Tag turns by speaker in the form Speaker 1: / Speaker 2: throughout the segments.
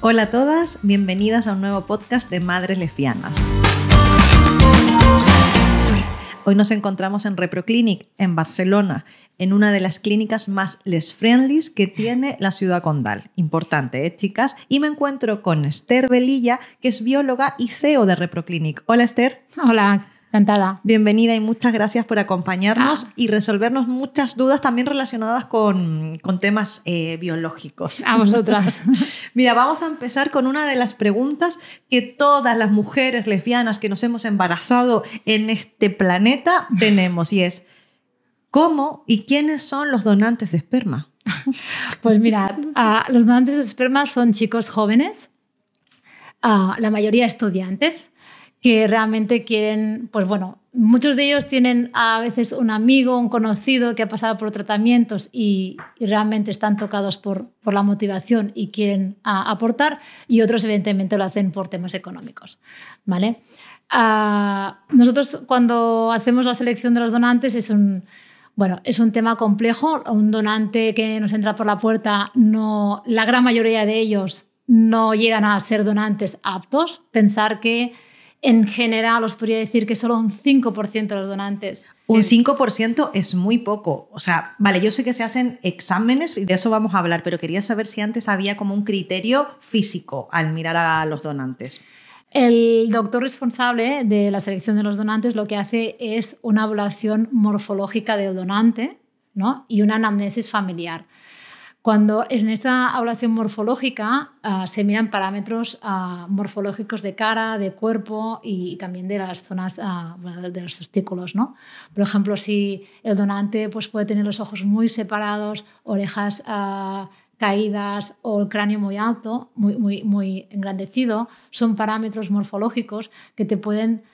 Speaker 1: Hola a todas, bienvenidas a un nuevo podcast de Madres Lesbianas. Hoy nos encontramos en ReproClinic, en Barcelona, en una de las clínicas más les friendly que tiene la ciudad condal. Importante, ¿eh, chicas? Y me encuentro con Esther Velilla, que es bióloga y CEO de ReproClinic. Hola, Esther.
Speaker 2: Hola, Encantada.
Speaker 1: Bienvenida y muchas gracias por acompañarnos
Speaker 2: Ah.
Speaker 1: y resolvernos muchas dudas también relacionadas con, con temas eh, biológicos.
Speaker 2: A vosotras.
Speaker 1: Mira, vamos a empezar con una de las preguntas que todas las mujeres lesbianas que nos hemos embarazado en este planeta tenemos y es, ¿cómo y quiénes son los donantes de esperma?
Speaker 2: Pues mirad, ah, los donantes de esperma son chicos jóvenes, ah, la mayoría estudiantes, que realmente quieren, pues bueno, muchos de ellos tienen a veces un amigo, un conocido que ha pasado por tratamientos y, y realmente están tocados por, por la motivación y quieren ah, aportar, y otros evidentemente lo hacen por temas económicos, ¿vale? Ah, nosotros cuando hacemos la selección de los donantes es un, bueno, es un tema complejo. Un donante que nos entra por la puerta, no, la gran mayoría de ellos no llegan a ser donantes aptos. Pensar que en general os podría decir que solo un 5% de los donantes.
Speaker 1: Un 5% es muy poco. O sea, vale, yo sé que se hacen exámenes y de eso vamos a hablar, pero quería saber si antes había como un criterio físico al mirar a los donantes.
Speaker 2: El doctor responsable de la selección de los donantes lo que hace es una evaluación morfológica del donante ¿no? y una anamnesis familiar. Cuando en esta evaluación morfológica ah, se miran parámetros ah, morfológicos de cara, de cuerpo y, también de las zonas ah, de los testículos. ¿no? Por ejemplo, si el donante pues, puede tener los ojos muy separados, orejas caídas o el cráneo muy alto, muy, muy, muy engrandecido, son parámetros morfológicos que te pueden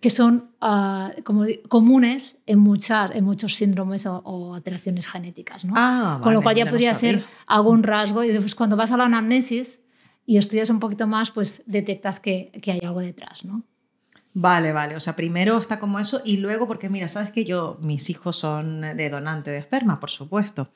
Speaker 2: que son ah, como comunes en, muchas, en muchos síndromes o, o alteraciones genéticas. ¿no?
Speaker 1: Ah,
Speaker 2: Con lo cual ya podría ser algún rasgo y después cuando vas a la anamnesis y estudias un poquito más, pues detectas que, que hay algo detrás. ¿no?
Speaker 1: Vale, vale. O sea, primero está como eso y luego, porque mira, sabes que yo, mis hijos son de donante de esperma, por supuesto.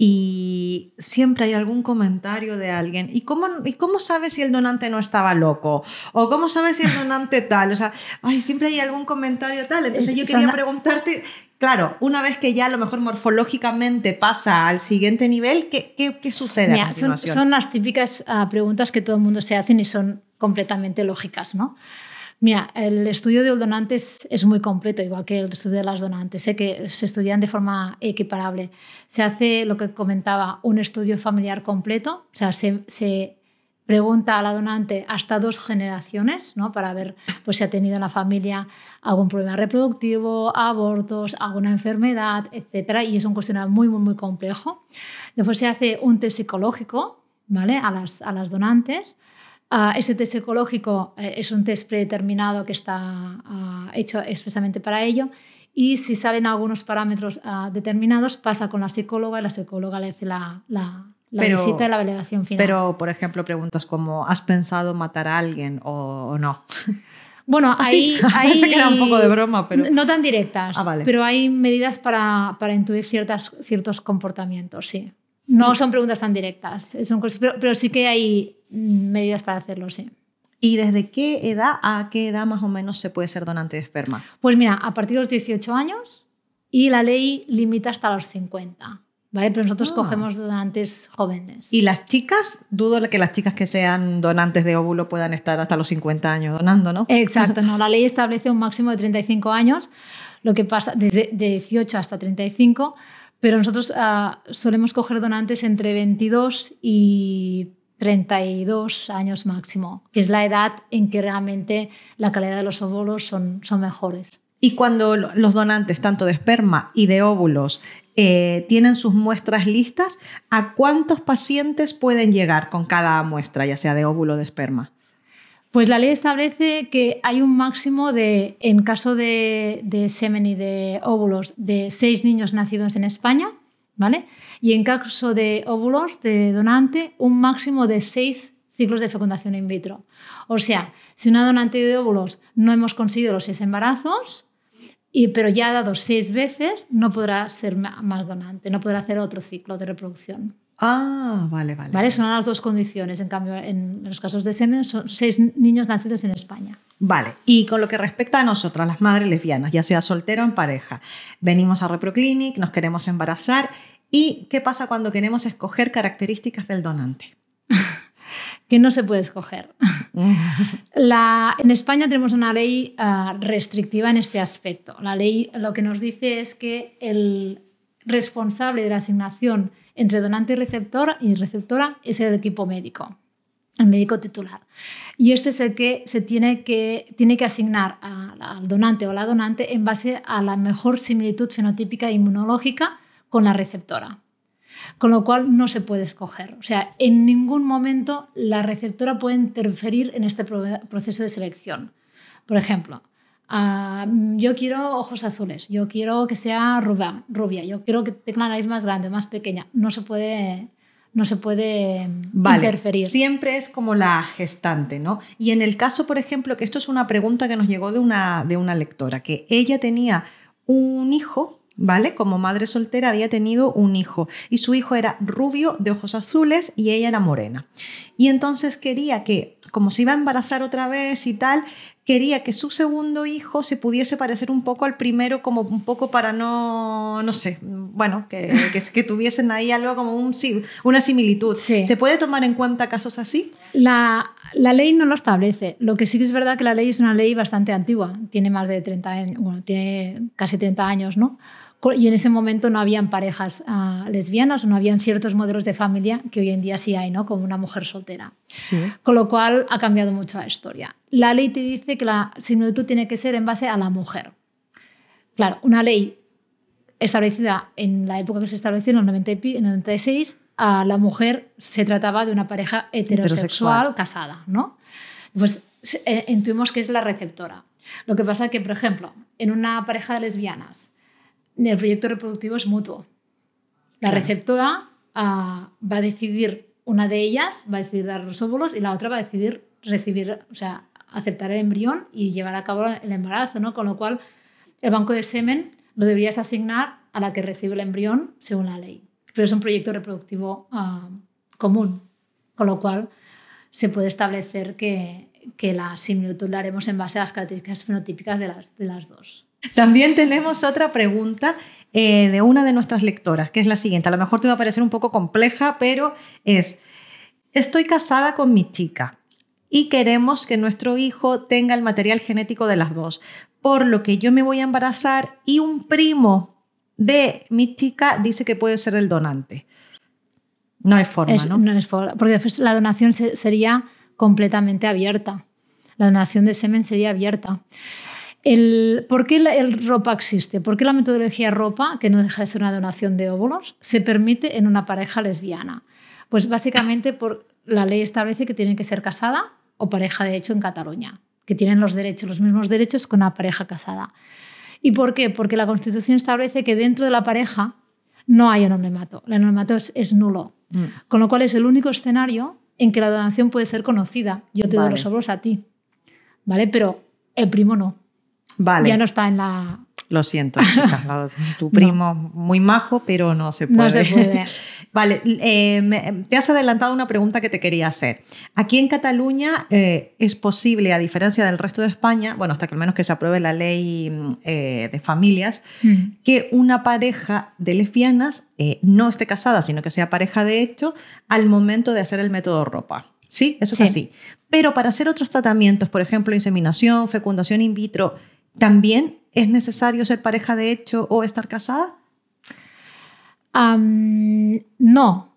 Speaker 1: Y siempre hay algún comentario de alguien. ¿Y cómo, ¿Y cómo sabes si el donante no estaba loco? ¿O cómo sabes si el donante tal? O sea, ay, siempre hay algún comentario tal. Entonces
Speaker 2: Es-
Speaker 1: yo quería preguntarte, claro, una vez que ya a lo mejor morfológicamente pasa al siguiente nivel, ¿qué, qué, qué sucede
Speaker 2: Mira,
Speaker 1: continuación?
Speaker 2: son las típicas ah, preguntas que todo el mundo se hacen y son completamente lógicas. ¿no? Mira, el estudio de donantes es muy completo, igual que el estudio de las donantes, sé que se estudian de forma equiparable. Se hace lo que comentaba, un estudio familiar completo, o sea, se, se pregunta a la donante hasta dos generaciones, ¿no? Para ver pues, si ha tenido en la familia algún problema reproductivo, abortos, alguna enfermedad, etc. Y es un cuestionario muy, muy, muy complejo. Después se hace un test psicológico ¿vale? a, las, a las donantes. Ah, ese test psicológico eh, es un test predeterminado que está ah, hecho expresamente para ello. Y si salen algunos parámetros ah, determinados, pasa con la psicóloga y la psicóloga le hace la, la, la
Speaker 1: Pero-
Speaker 2: visita y la validación final.
Speaker 1: Pero, por ejemplo, preguntas como, ¿has pensado matar a alguien o, o no?
Speaker 2: Bueno,
Speaker 1: Ah,
Speaker 2: ahí,
Speaker 1: sí.
Speaker 2: ahí-
Speaker 1: Sé que era un poco de broma, pero-
Speaker 2: No tan directas,
Speaker 1: Ah, vale.
Speaker 2: pero hay medidas para, para intuir ciertas, ciertos comportamientos, sí. No son preguntas tan directas, son cosas- pero, pero sí que hay mm, medidas para hacerlo, sí.
Speaker 1: ¿Y desde qué edad a qué edad más o menos se puede ser donante de esperma?
Speaker 2: Pues mira, a partir de los 18 años y la ley limita hasta los 50, ¿vale? Pero nosotros
Speaker 1: Ah.
Speaker 2: cogemos donantes jóvenes.
Speaker 1: ¿Y las chicas? Dudo que las chicas que sean donantes de óvulo puedan estar hasta los 50 años donando, ¿no?
Speaker 2: Exacto, no. La ley establece un máximo de 35 años, lo que pasa desde de 18 hasta 35, pero nosotros ah, solemos coger donantes entre 22 y 32 años máximo, que es la edad en que realmente la calidad de los óvulos son, son mejores.
Speaker 1: Y cuando lo- los donantes, tanto de esperma y de óvulos, eh, tienen sus muestras listas, ¿a cuántos pacientes pueden llegar con cada muestra, ya sea de óvulo o de esperma?
Speaker 2: Pues la ley establece que hay un máximo de, en caso de, semen y de óvulos, de seis niños nacidos en España, ¿vale? Y en caso de óvulos de donante, un máximo de seis ciclos de fecundación in vitro. O sea, si una donante de óvulos no hemos conseguido los seis embarazos, y, pero ya ha dado seis veces, no podrá ser más donante, no podrá hacer otro ciclo de reproducción.
Speaker 1: Ah, vale, vale.
Speaker 2: ¿Vale? Son las dos condiciones. En cambio, en los casos de semen son seis niños nacidos en España.
Speaker 1: Vale, y con lo que respecta a nosotras, las madres lesbianas, ya sea soltera o en pareja, venimos a ReproClinic, nos queremos embarazar y ¿qué pasa cuando queremos escoger características del donante?
Speaker 2: que no se puede escoger. La, en España tenemos una ley ah, restrictiva en este aspecto. La ley lo que nos dice es que el responsable de la asignación entre donante y receptor y receptora es el equipo médico, el médico titular. Y este es el que se tiene que, tiene que asignar al donante o la donante en base a la mejor similitud fenotípica e inmunológica con la receptora. Con lo cual no se puede escoger. O sea, en ningún momento la receptora puede interferir en este proceso de selección. Por ejemplo, Ah, yo quiero ojos azules, yo quiero que sea rubia, rubia, yo quiero que tenga la nariz más grande, más pequeña. No se puede, no se puede interferir.
Speaker 1: Siempre es como la gestante, ¿no? Y en el caso, por ejemplo, que esto es una pregunta que nos llegó de una, de una lectora, que ella tenía un hijo ¿vale? Como madre soltera había tenido un hijo y su hijo era rubio de ojos azules y ella era morena. Y entonces quería que, como se iba a embarazar otra vez y tal, quería que su segundo hijo se pudiese parecer un poco al primero, como un poco para no, no sé, bueno, que, que, que tuviesen ahí algo como un, una similitud. ¿Se puede tomar en cuenta casos así?
Speaker 2: La, la, ley no lo establece. Lo que sí que es verdad que la ley es una ley bastante antigua, tiene más de 30 años, bueno, tiene casi 30 años, ¿no? Y en ese momento no habían parejas uh, lesbianas, no habían ciertos modelos de familia que hoy en día sí hay, ¿no? como una mujer soltera.
Speaker 1: Sí.
Speaker 2: Con lo cual ha cambiado mucho la historia. La ley te dice que la similitud tiene que ser en base a la mujer. Claro, una ley establecida en la época que se estableció, en el 90 y 96, a la mujer se trataba de una pareja heterosexual, casada, ¿no? Pues eh, intuimos que es la receptora. Lo que pasa es que, por ejemplo, en una pareja de lesbianas, el proyecto reproductivo es mutuo. La receptora ah, va a decidir, una de ellas va a decidir dar los óvulos y la otra va a decidir recibir, o sea, aceptar el embrión y llevar a cabo el embarazo, ¿no? Con lo cual, el banco de semen lo deberías asignar a la que recibe el embrión según la ley. Pero es un proyecto reproductivo ah, común, con lo cual se puede establecer que, que la similitud la haremos en base a las características fenotípicas de las, de las dos.
Speaker 1: También tenemos otra pregunta eh, de una de nuestras lectoras, que es la siguiente. A lo mejor te va a parecer un poco compleja, pero es, estoy casada con mi chica y queremos que nuestro hijo tenga el material genético de las dos, por lo que yo me voy a embarazar y un primo de mi chica dice que puede ser el donante. No hay forma, ¿no?
Speaker 2: No es forma, porque la donación sería completamente abierta. La donación de semen sería abierta. ¿Por qué el ropa existe? ¿Por qué la metodología ropa, que no deja de ser una donación de óvulos, se permite en una pareja lesbiana? Pues básicamente por, la ley establece que tienen que ser casada o pareja de hecho en Cataluña, que tienen los derechos, los mismos derechos que una pareja casada. ¿Y por qué? Porque la Constitución establece que dentro de la pareja no hay anonimato. El anonimato es, nulo. Mm. Con lo cual es el único escenario en que la donación puede ser conocida. Yo te doy los óvulos a ti. ¿Vale? Pero el primo no.
Speaker 1: Vale.
Speaker 2: Ya no está en la...
Speaker 1: Lo siento, chica, tu primo muy majo, pero no se puede.
Speaker 2: No se puede.
Speaker 1: vale, eh, te has adelantado una pregunta que te quería hacer. Aquí en Cataluña eh, es posible, a diferencia del resto de España, bueno, hasta que al menos que se apruebe la ley eh, de familias, mm. que una pareja de lesbianas no esté casada, sino que sea pareja de hecho al momento de hacer el método ropa. Sí, eso es así. Pero para hacer otros tratamientos, por ejemplo, inseminación, fecundación in vitro, ¿También es necesario ser pareja de hecho o estar casada?
Speaker 2: no.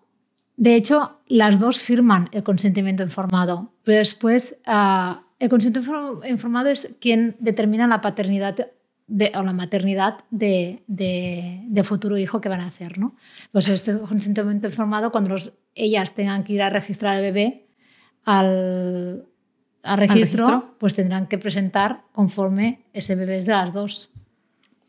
Speaker 2: De hecho, las dos firman el consentimiento informado, pero después ah, el consentimiento informado es quien determina la paternidad o la maternidad de, futuro hijo que van a hacer. ¿no? Pues este consentimiento informado, cuando ellas tengan que ir a registrar al bebé al, a registro, pues tendrán que presentar conforme ese bebé es de las dos.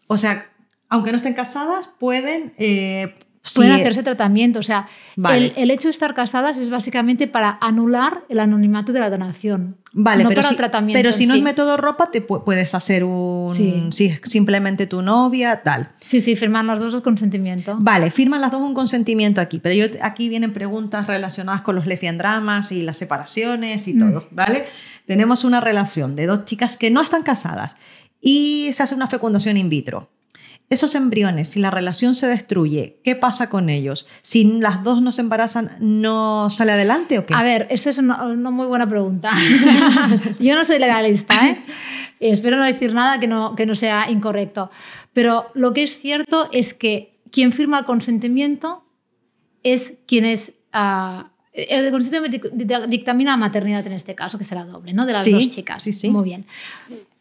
Speaker 1: O sea, aunque no estén casadas, pueden, eh,
Speaker 2: Pueden
Speaker 1: Sí,
Speaker 2: hacerse tratamiento. O sea,
Speaker 1: Vale.
Speaker 2: el, el hecho de estar casadas es básicamente para anular el anonimato de la donación.
Speaker 1: Vale,
Speaker 2: no
Speaker 1: pero,
Speaker 2: para
Speaker 1: si,
Speaker 2: el tratamiento.
Speaker 1: pero si no es
Speaker 2: sí.
Speaker 1: método ropa, te pu- puedes hacer un.
Speaker 2: Sí.
Speaker 1: Si es simplemente tu novia, tal.
Speaker 2: Sí, sí, firman las dos el consentimiento.
Speaker 1: Vale, firman las dos un consentimiento aquí, pero yo, aquí vienen preguntas relacionadas con los lesbiandramas y las separaciones y
Speaker 2: Mm.
Speaker 1: todo, ¿vale? Tenemos una relación de dos chicas que no están casadas y se hace una fecundación in vitro. Esos embriones, si la relación se destruye, ¿qué pasa con ellos? Si las dos no se embarazan, ¿no sale adelante o qué?
Speaker 2: A ver, esta es una, una muy buena pregunta. Yo no soy legalista, ¿eh? Espero no decir nada que no, que no sea incorrecto. Pero lo que es cierto es que quien firma el consentimiento es quien es... ah, el consentimiento dic- dictamina la maternidad en este caso, que será doble, ¿no? De las
Speaker 1: Sí,
Speaker 2: dos chicas.
Speaker 1: sí, sí.
Speaker 2: Muy bien.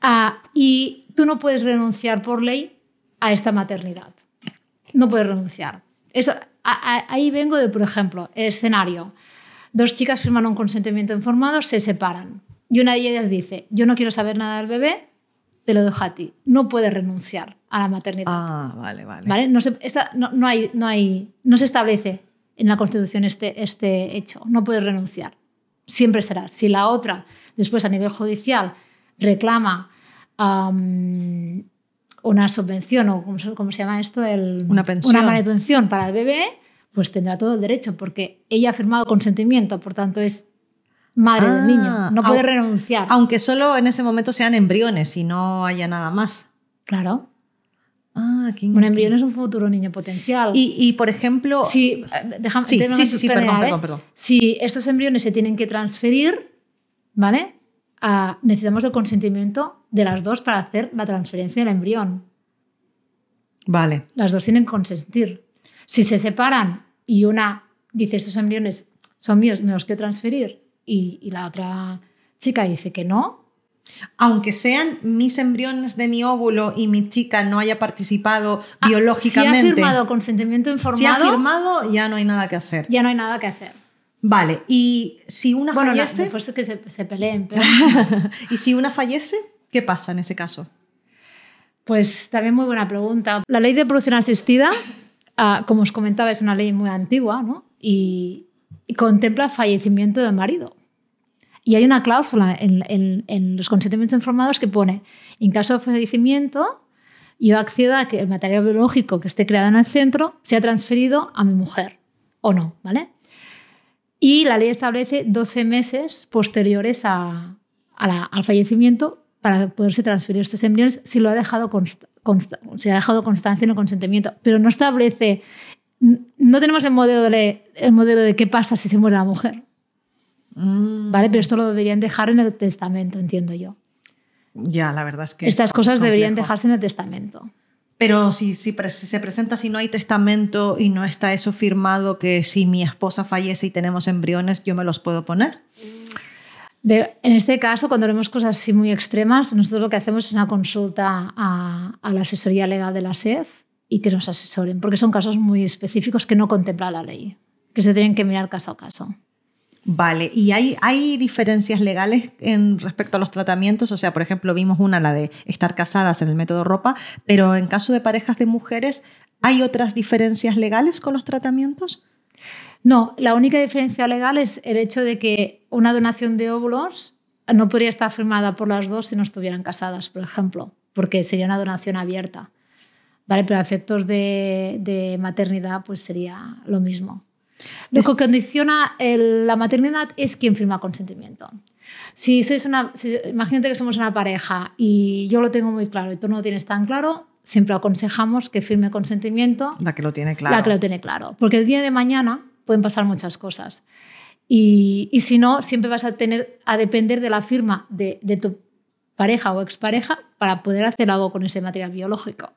Speaker 2: Ah, y tú no puedes renunciar por ley a esta maternidad. No puedes renunciar. Eso, a- a- ahí vengo de, por ejemplo, el escenario. Dos chicas firman un consentimiento informado, se separan. Y una de ellas dice, yo no quiero saber nada del bebé, te lo dejo a ti. No puedes renunciar a la maternidad.
Speaker 1: Ah, vale, vale.
Speaker 2: ¿vale? No, se, esta- no, no hay, no, hay, no se establece en la Constitución este, este hecho. No puedes renunciar. Siempre será. Si la otra, después a nivel judicial, reclama am, una subvención o ¿cómo, se- llama esto? El,
Speaker 1: Una pensión.
Speaker 2: Una manutención para el bebé, pues tendrá todo el derecho porque ella ha firmado consentimiento, por tanto es madre del
Speaker 1: Ah,
Speaker 2: niño. No puede
Speaker 1: au-
Speaker 2: renunciar.
Speaker 1: Aunque solo en ese momento sean embriones y no haya nada más.
Speaker 2: Claro.
Speaker 1: Ah, qué
Speaker 2: Un embrión es un futuro niño potencial.
Speaker 1: Y, y, por ejemplo,
Speaker 2: Sí, eh, déjame,
Speaker 1: Sí, sí, sí, perdón,
Speaker 2: ¿eh?
Speaker 1: perdón, perdón.
Speaker 2: Si estos embriones se tienen que transferir, ¿vale? Ah, necesitamos el consentimiento de las dos para hacer la transferencia del embrión.
Speaker 1: vale.
Speaker 2: Las dos tienen que consentir. Si se separan y una dice estos embriones son míos, me los quiero transferir, y, y la otra chica dice que no,
Speaker 1: Aunque sean mis embriones de mi óvulo y mi chica no haya participado
Speaker 2: ah,
Speaker 1: biológicamente,
Speaker 2: si ha firmado consentimiento informado,
Speaker 1: si ha firmado, ya no hay nada que hacer.
Speaker 2: ya no hay nada que hacer.
Speaker 1: Vale, y si una
Speaker 2: Bueno, no,
Speaker 1: fallece,
Speaker 2: después de que se, se peleen, pero...
Speaker 1: y si una fallece, ¿qué pasa en ese caso?
Speaker 2: Pues también muy buena pregunta. La ley de producción asistida, ah, como os comentaba, es una ley muy antigua ¿no? y, y contempla fallecimiento del marido. Y hay una cláusula en, en- en los consentimientos informados que pone, en caso de fallecimiento, yo accedo a que el material biológico que esté creado en el centro sea transferido a mi mujer o no, ¿vale? Y la ley establece 12 meses posteriores a- a la- al fallecimiento para poderse transferir estos embriones si lo ha dejado consta- consta- si ha dejado constancia en el consentimiento. Pero no establece, no tenemos el modelo de, el modelo de qué pasa si se muere la mujer,
Speaker 1: Mm,
Speaker 2: ¿vale? Pero esto lo deberían dejar en el testamento, entiendo yo.
Speaker 1: Ya, la verdad es que...
Speaker 2: Estas
Speaker 1: es
Speaker 2: cosas deberían
Speaker 1: complejo.
Speaker 2: dejarse en el testamento.
Speaker 1: Pero si, se presenta, si no hay testamento y no está eso firmado, que si mi esposa fallece y tenemos embriones, yo me los puedo poner.
Speaker 2: En este caso, cuando vemos cosas así muy extremas, nosotros lo que hacemos es una consulta a, a la asesoría legal de la SEF y que nos asesoren, porque son casos muy específicos que no contempla la ley, que se tienen que mirar caso a caso.
Speaker 1: Vale, ¿y hay, hay diferencias legales en respecto a los tratamientos? O sea, por ejemplo, vimos una, la de estar casadas en el método ropa, pero en caso de parejas de mujeres, ¿hay otras diferencias legales con los tratamientos?
Speaker 2: No, la única diferencia legal es el hecho de que una donación de óvulos no podría estar firmada por las dos si no estuvieran casadas, por ejemplo, porque sería una donación abierta. ¿Vale? Pero a efectos de, de maternidad, pues sería lo mismo. Lo que condiciona el- la maternidad es quien firma consentimiento. Si sois una, si- imagínate que somos una pareja y yo lo tengo muy claro y tú no lo tienes tan claro, siempre aconsejamos que firme consentimiento
Speaker 1: La que lo tiene claro.
Speaker 2: la que lo tiene claro. Porque el día de mañana pueden pasar muchas cosas. Y, y si no, siempre vas a tener a depender de la firma de, de tu pareja o expareja para poder hacer algo con ese material biológico.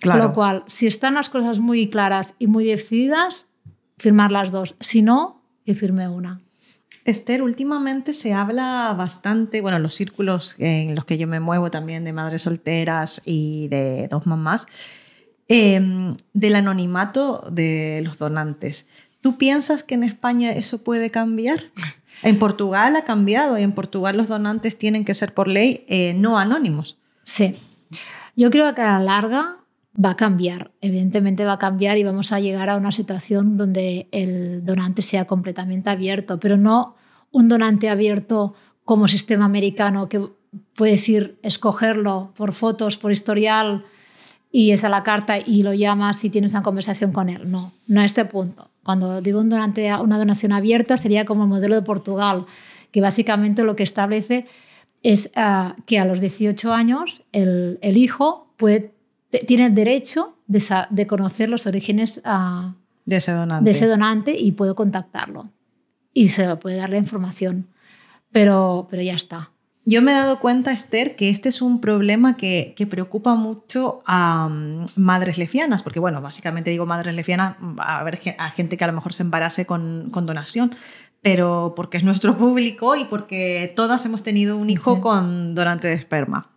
Speaker 1: Claro.
Speaker 2: Con lo cual, si están las cosas muy claras y muy decididas, firmar las dos. Si no, que firme una.
Speaker 1: Esther, últimamente se habla bastante, bueno, los círculos en los que yo me muevo también de madres solteras y de dos mamás, eh, del anonimato de los donantes. ¿Tú piensas que en España eso puede cambiar? En Portugal ha cambiado y en Portugal los donantes tienen que ser por ley eh, no anónimos.
Speaker 2: Sí. Yo creo que a la larga va a cambiar, evidentemente va a cambiar y vamos a llegar a una situación donde el donante sea completamente abierto, pero no un donante abierto como sistema americano que puedes ir escogerlo por fotos, por historial y es a la carta y lo llamas y tienes una conversación con él. No, no a este punto. Cuando digo un donante, una donación abierta sería como el modelo de Portugal, que básicamente lo que establece es ah, que a los 18 años el, el hijo puede tiene derecho de, conocer los orígenes ah,
Speaker 1: de, ese donante.
Speaker 2: de ese donante y puedo contactarlo. Y se le puede dar la información. Pero, pero ya está.
Speaker 1: Yo me he dado cuenta, Esther, que este es un problema que, preocupa mucho a mm, madres lesbianas, porque, bueno, básicamente digo madres lesbianas, a ver a gente que a lo mejor se embarase con, con donación, pero porque es nuestro público y porque todas hemos tenido un hijo con donante de esperma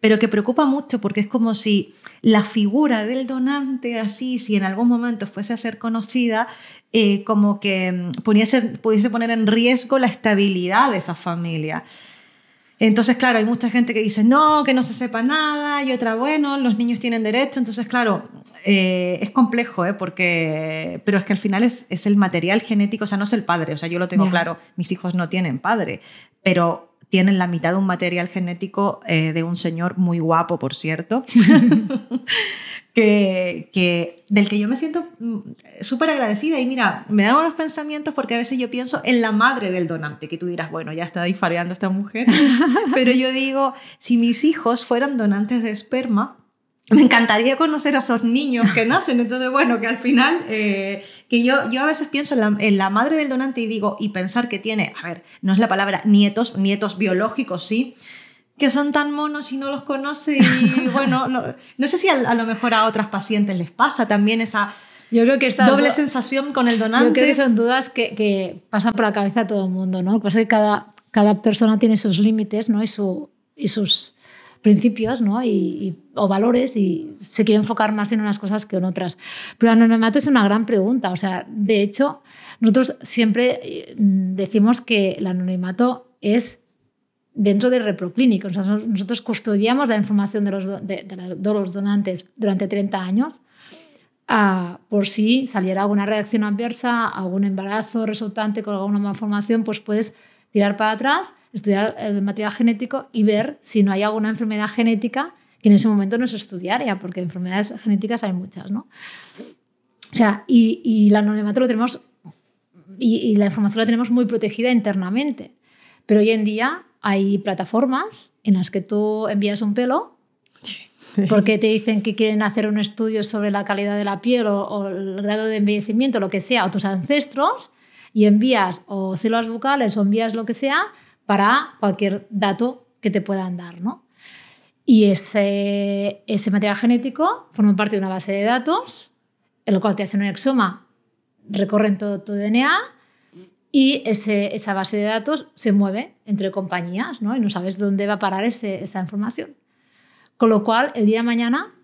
Speaker 1: pero que preocupa mucho porque es como si la figura del donante, así, si en algún momento fuese a ser conocida, eh, como que mm, pudiese poner en riesgo la estabilidad de esa familia. Entonces, claro, hay mucha gente que dice, no, que no se sepa nada, y otra, bueno, los niños tienen derecho. Entonces, claro, eh, es complejo, ¿eh? porque, pero es que al final es, es, el material genético, o sea, no es el padre, o sea, yo lo tengo claro, mis hijos no tienen padre, pero tienen la mitad de un material genético eh, de un señor muy guapo, por cierto, que, que, del que yo me siento mm, súper agradecida. Y mira, me dan unos pensamientos porque a veces yo pienso en la madre del donante, que tú dirás, bueno, ya está dispareando esta mujer, pero yo digo, si mis hijos fueran donantes de esperma, me encantaría conocer a esos niños que nacen. Entonces, bueno, que al final, eh, que yo, yo a veces pienso en la, madre del donante y digo, y pensar que tiene, a ver, no es la palabra nietos, nietos biológicos, sí, que son tan monos y no los conoce. Y bueno, no, sé si a, lo mejor a otras pacientes les pasa también esa...
Speaker 2: Yo creo que esta
Speaker 1: doble sensación con el donante.
Speaker 2: Yo creo que son dudas que, que pasan por la cabeza de todo el mundo, ¿no? Lo que pasa es que cada, cada persona tiene sus límites, ¿no? Y, su, y sus principios ¿no? y, o valores y se quiere enfocar más en unas cosas que en otras. Pero el anonimato es una gran pregunta. O sea, de hecho, nosotros siempre eh, decimos que el anonimato es dentro del reproclínico. nosotros custodiamos la información de los, de, los donantes durante 30 años ah, por si saliera alguna reacción adversa, algún embarazo resultante con alguna malformación, pues puedes tirar para atrás estudiar el material genético y ver si no hay alguna enfermedad genética que en ese momento no se estudiaría, porque enfermedades genéticas hay muchas, ¿no? O sea, y, y el anonimato lo tenemos, y, la información la tenemos muy protegida internamente. Pero hoy en día hay plataformas en las que tú envías un pelo porque te dicen que quieren hacer un estudio sobre la calidad de la piel o, o, el grado de envejecimiento, lo que sea, a tus ancestros, y envías o células bucales o envías lo que sea para cualquier dato que te puedan dar. ¿no? Y ese, ese material genético forma parte de una base de datos, en lo cual te hacen un exoma, recorren todo tu DNA y ese, esa base de datos se mueve entre compañías ¿no? y no sabes dónde va a parar esa información. Con lo cual, el día de mañana,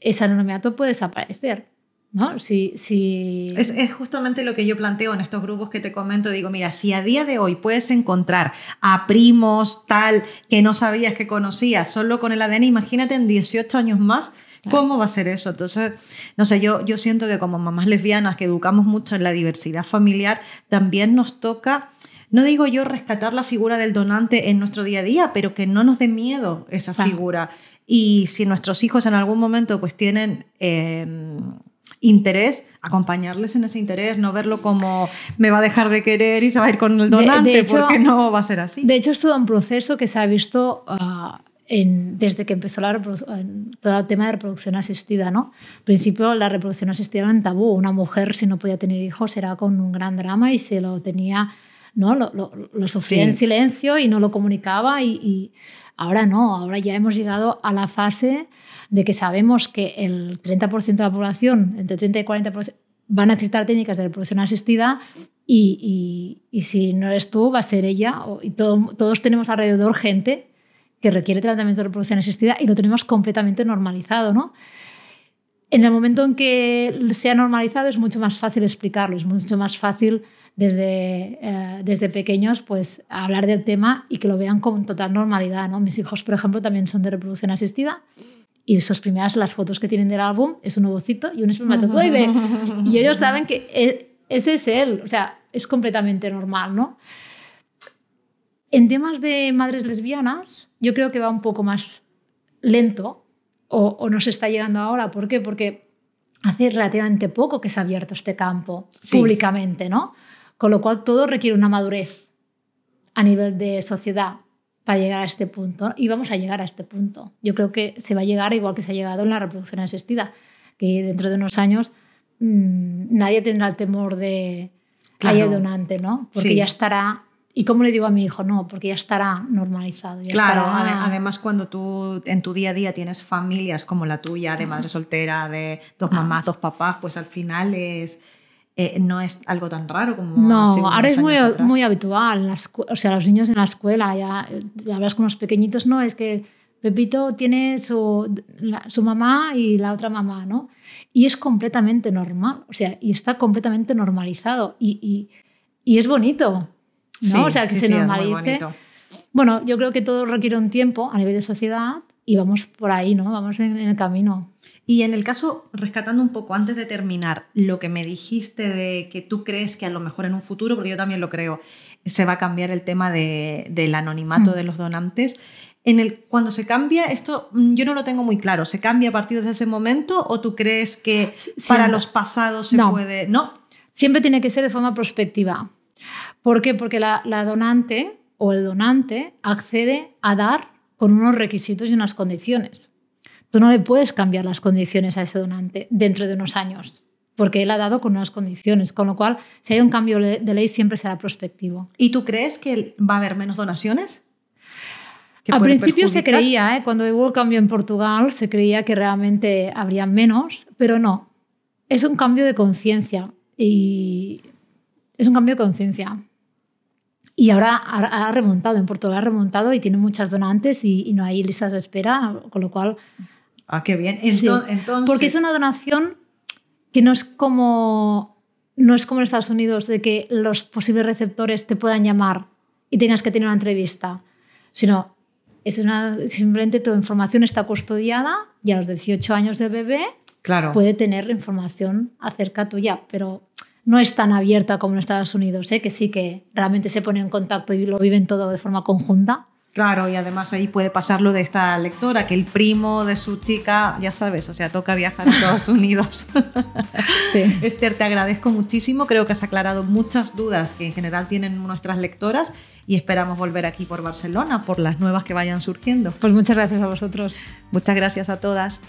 Speaker 2: ese anonimato puede desaparecer. ¿No? Si, si...
Speaker 1: Es, es, justamente lo que yo planteo en estos grupos que te comento. Digo, mira, si a día de hoy puedes encontrar a primos tal que no sabías que conocías solo con el ADN, imagínate en 18 años más. ¿Cómo va a ser eso? Entonces, no sé, yo, yo siento que como mamás lesbianas que educamos mucho en la diversidad familiar, también nos toca no digo yo rescatar la figura del donante en nuestro día a día, pero que no nos dé miedo esa figura. Y si nuestros hijos en algún momento pues tienen eh, interés, acompañarles en ese interés, no verlo como me va a dejar de querer y se va a ir con el donante, porque no va a ser así.
Speaker 2: De hecho, es todo un proceso que se ha visto ah, en, desde que empezó la todo el tema de reproducción asistida. ¿no? Al principio, la reproducción asistida era un tabú. Una mujer, si no podía tener hijos, era con un gran drama y se lo tenía. ¿no? Lo, lo, sufría en silencio y no lo comunicaba y, y ahora no, ahora ya hemos llegado a la fase de que sabemos que el 30% de la población, entre 30 y 40%, va a necesitar técnicas de reproducción asistida y, si no eres tú, va a ser ella. Y todos tenemos alrededor gente que requiere tratamiento de reproducción asistida y lo tenemos completamente normalizado. ¿no? En el momento en que se ha normalizado es mucho más fácil explicarlo, es mucho más fácil desde, eh, desde pequeños pues, hablar del tema y que lo vean con total normalidad. ¿no? Mis hijos, por ejemplo, también son de reproducción asistida Y esas primeras, las fotos que tienen del álbum, es un ovocito y un espermatozoide. y ellos saben que e, ese es él, o sea, es completamente normal, ¿no? En temas de madres lesbianas, yo creo que va un poco más lento o, o nos está llegando ahora. ¿Por qué? Porque hace relativamente poco que se ha abierto este campo públicamente, ¿no? Con lo cual todo requiere una madurez a nivel de sociedad para llegar a este punto y vamos a llegar a este punto. Yo creo que se va a llegar igual que se ha llegado en la reproducción asistida, que dentro de unos años mmm, nadie tendrá el temor de claro. hay el donante, ¿no? Porque sí. ya estará ¿Y cómo le digo a mi hijo? No, porque ya estará normalizado. Ya
Speaker 1: claro,
Speaker 2: estará...
Speaker 1: además cuando tú en tu día a día tienes familias como la tuya, de madre soltera, de dos mamás, dos papás, pues al final es... Eh, no es algo tan raro como
Speaker 2: no ahora es muy, muy habitual las, o sea los niños en la escuela ya, ya hablas con los pequeñitos no es que Pepito tiene su, la, su mamá y la otra mamá no y es completamente normal o sea y está completamente normalizado y, y, y es bonito ¿no? Sí, o sea, que
Speaker 1: sí,
Speaker 2: se
Speaker 1: sí,
Speaker 2: normalice. Bueno, yo creo que todo requiere un tiempo a nivel de sociedad y vamos por ahí, ¿no? Vamos en, en, el camino.
Speaker 1: Y en el caso, rescatando un poco antes de terminar, lo que me dijiste de que tú crees que a lo mejor en un futuro, porque yo también lo creo, se va a cambiar el tema de, del anonimato hmm. de los donantes. En el, cuando se cambia, esto mm, yo no lo tengo muy claro. ¿Se cambia a partir de ese momento o tú crees que Siempre. para los pasados se
Speaker 2: no.
Speaker 1: puede.? No.
Speaker 2: Siempre tiene que ser de forma prospectiva. ¿Por qué? Porque la, la, donante o el donante accede a dar con unos requisitos y unas condiciones. Tú no le puedes cambiar las condiciones a ese donante dentro de unos años, porque él ha dado con unas condiciones, con lo cual si hay un cambio de ley siempre será prospectivo.
Speaker 1: ¿Y tú crees que va a haber menos donaciones?
Speaker 2: Al principio se creía, ¿eh? cuando hubo el cambio en Portugal, se creía que realmente habría menos, pero no. Es un cambio de conciencia y es un cambio de conciencia. Y ahora ha, ha, remontado, en Portugal ha remontado y tiene muchas donantes y, y, no hay listas de espera, con lo cual...
Speaker 1: Ah, qué bien. Entonces,
Speaker 2: sí. Porque es una donación que no es como no es como en Estados Unidos de que los posibles receptores te puedan llamar y tengas que tener una entrevista, sino es una, simplemente tu información está custodiada y a los 18 años del bebé
Speaker 1: claro.
Speaker 2: puede tener información acerca tuya, pero no es tan abierta como en Estados Unidos, ¿eh? que sí que realmente se ponen en contacto y lo viven todo de forma conjunta.
Speaker 1: Claro, y además ahí puede pasar lo de esta lectora, que el primo de su chica, ya sabes, o sea, toca viajar a Estados Unidos.
Speaker 2: sí.
Speaker 1: Esther, te agradezco muchísimo, creo que has aclarado muchas dudas que en general tienen nuestras lectoras y esperamos volver aquí por Barcelona por las nuevas que vayan surgiendo.
Speaker 2: Pues muchas gracias a vosotros.
Speaker 1: Muchas gracias a todas.